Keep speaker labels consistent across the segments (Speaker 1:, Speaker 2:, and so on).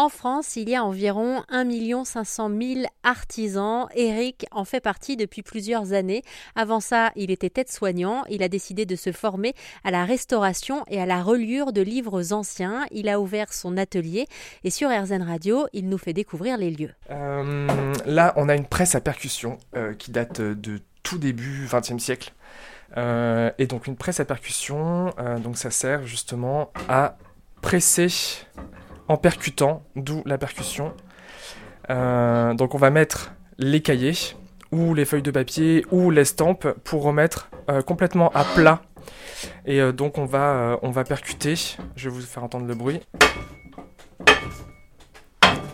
Speaker 1: En France, il y a environ 1 500 000 artisans. Eric en fait partie depuis plusieurs années. Avant ça, il était aide-soignant. Il a décidé de se former à la restauration et à la reliure de livres anciens. Il a ouvert son atelier et sur RZN Radio, il nous fait découvrir les lieux.
Speaker 2: Euh, là, on a une presse à percussion euh, qui date de tout début XXe siècle. Euh, et donc une presse à percussion, donc ça sert justement à presser en percutant, d'où la percussion. Euh, donc on va mettre les cahiers ou les feuilles de papier ou l'estampe pour remettre euh, complètement à plat. Et euh, donc on va, on va percuter. Je vais vous faire entendre le bruit.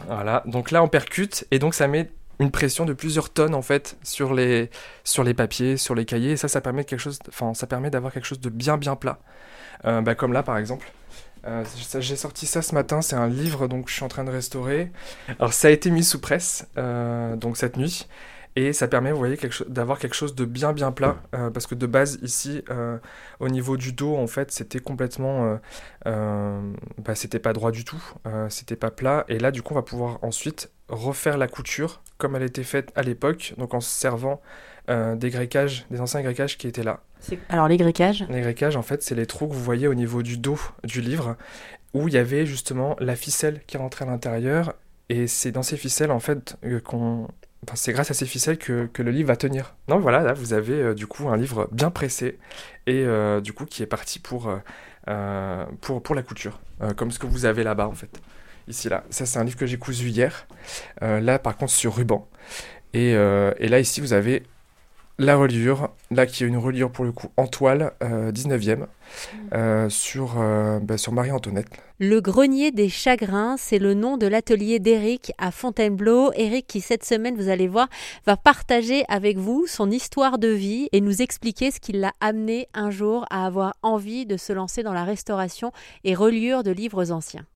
Speaker 2: Voilà, donc là on percute et donc ça met une pression de plusieurs tonnes en fait sur les, sur les papiers, sur les cahiers. Et ça, ça permet quelque chose, enfin ça permet d'avoir quelque chose de bien bien plat. Bah, comme là par exemple. Euh, j'ai sorti ça ce matin, c'est un livre donc je suis en train de restaurer. Alors ça a été mis sous presse euh, donc cette nuit et ça permet, vous voyez, d'avoir quelque chose de bien bien plat euh, parce que de base ici au niveau du dos en fait c'était complètement, bah, c'était pas droit du tout, c'était pas plat. Et là du coup on va pouvoir ensuite refaire la couture comme elle était faite à l'époque donc en se servant des grec-cages, des anciens grec-cages qui étaient là.
Speaker 1: Alors les grickages
Speaker 2: Les grickages, en fait, c'est les trous que vous voyez au niveau du dos du livre, où il y avait justement la ficelle qui rentrait à l'intérieur, et c'est dans ces ficelles, en fait, euh, qu'on... C'est grâce à ces ficelles que, le livre va tenir. Donc voilà, là, vous avez euh, du coup un livre bien pressé, et euh, du coup qui est parti pour, pour la couture, comme ce que vous avez là-bas, en fait. Ici, là. Ça, c'est un livre que j'ai cousu hier. là, par contre, sur ruban. Et là, ici, vous avez la reliure, là qui est une reliure pour le coup en toile, 19e, euh, euh, sur, euh, bah, sur Marie-Antoinette.
Speaker 1: Le grenier des chagrins, c'est le nom de l'atelier d'Éric à Fontainebleau. Éric qui cette semaine, vous allez voir, va partager avec vous son histoire de vie et nous expliquer ce qui l'a amené un jour à avoir envie de se lancer dans la restauration et reliure de livres anciens.